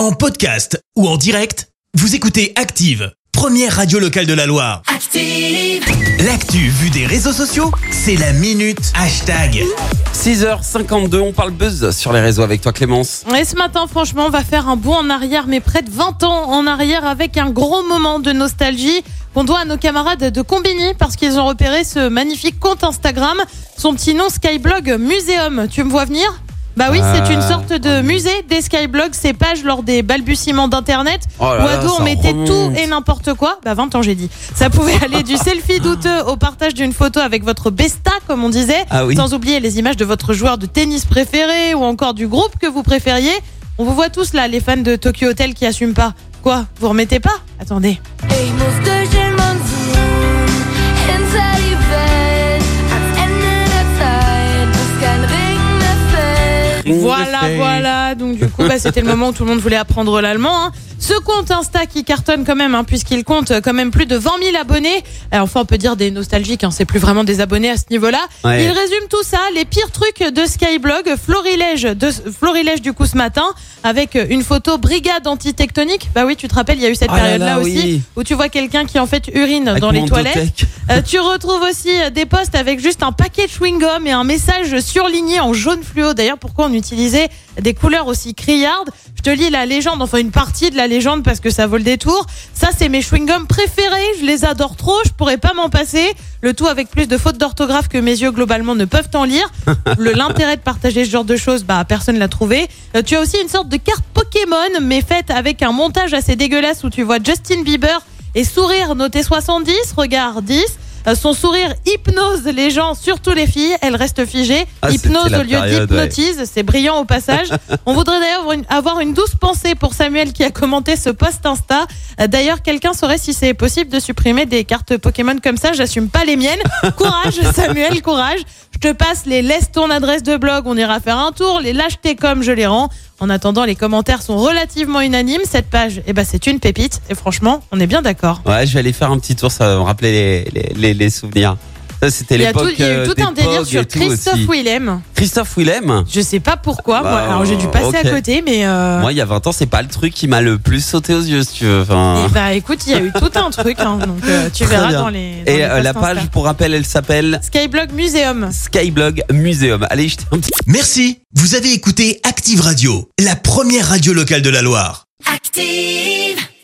En podcast ou en direct, vous écoutez Active, première radio locale de la Loire. Active. L'actu vue des réseaux sociaux, c'est la minute hashtag. 6h52, on parle buzz sur les réseaux avec toi Clémence. Et ce matin, franchement, on va faire un bond en arrière, mais près de 20 ans en arrière, avec un gros moment de nostalgie qu'on doit à nos camarades de Combini, parce qu'ils ont repéré ce magnifique compte Instagram. Son petit nom, Skyblog Museum. Tu me vois venir? Bah oui, c'est une Ah, sorte de musée des skyblogs, ces pages lors des balbutiements d'internet Oh là où là, à dos ça on mettait remonte. tout et n'importe quoi. Bah 20 ans j'ai dit. Ça pouvait aller du selfie douteux au partage d'une photo avec votre besta comme on disait, Ah oui. sans oublier les images de votre joueur de tennis préféré ou encore du groupe que vous préfériez. On vous voit tous là, les fans de Tokyo Hotel qui assument pas. Quoi Vous remettez pas? Attendez. Voilà, voilà. Donc du coup, bah, c'était le moment où tout le monde voulait apprendre l'allemand. hein. Ce compte Insta qui cartonne quand même, hein, puisqu'il compte quand même plus de 20 000 abonnés. Alors, enfin, on peut dire des nostalgiques, hein, c'est plus vraiment des abonnés à ce niveau-là. Ouais. Il résume tout ça, les pires trucs de Skyblog, florilège, de, florilège du coup ce matin, avec une photo brigade antitectonique. Bah oui, tu te rappelles, il y a eu cette Oh là période-là là, aussi, oui. où tu vois quelqu'un qui en fait urine Avec dans les toilettes. Euh, tu retrouves aussi des posts avec juste un paquet de chewing-gum et un message surligné en jaune fluo. D'ailleurs, pourquoi on utilisait des couleurs aussi criardes Je te lis la légende, enfin une partie de la légende parce que ça vaut le détour. Ça, c'est mes chewing-gums préférés. Je les adore trop. Je pourrais pas m'en passer. Le tout avec plus de fautes d'orthographe que mes yeux globalement ne peuvent en lire. Le l'intérêt de partager ce genre de choses, bah personne l'a trouvé. Euh, tu as aussi une sorte de carte Pokémon, mais faite avec un montage assez dégueulasse où tu vois Justin Bieber et sourire noté 70, regard 10. Euh, Son sourire hypnose les gens, surtout les filles. Elle reste figée. Ah, hypnose au lieu d'hypnotise. C'est brillant au passage. On voudrait d'ailleurs avoir une, avoir une douce pensée pour Samuel qui a commenté ce post Insta. Euh, D'ailleurs, quelqu'un saurait si c'est possible de supprimer des cartes Pokémon comme ça. J'assume pas les miennes. Courage, Samuel, courage. Je te passe les laisse ton adresse de blog. On ira faire un tour. Les lâchetés comme je les rends. En attendant, les commentaires sont relativement unanimes. Cette page, eh ben, c'est une pépite. Et franchement, on est bien d'accord. Ouais, je vais aller faire un petit tour, ça va me rappeler les, les, les, les souvenirs. Ça, c'était Il y a, tout, l'époque. il y a eu euh, tout un délire sur et Christophe. Willem. Christophe Willem. Je sais pas pourquoi. Bah, moi. alors j'ai dû passer à côté, mais. Euh... Moi, il y a 20 ans, c'est pas le truc qui m'a le plus sauté aux yeux, si tu veux. Enfin, eh bah écoute, il y a eu tout un truc, hein, donc euh, tu Très verras bien. dans les. dans Et les euh, la page, pour rappel, elle s'appelle Skyblog Museum. Skyblog Museum. Allez, jetez un petit Merci, vous avez écouté Active Radio, la première radio locale de la Loire. Active.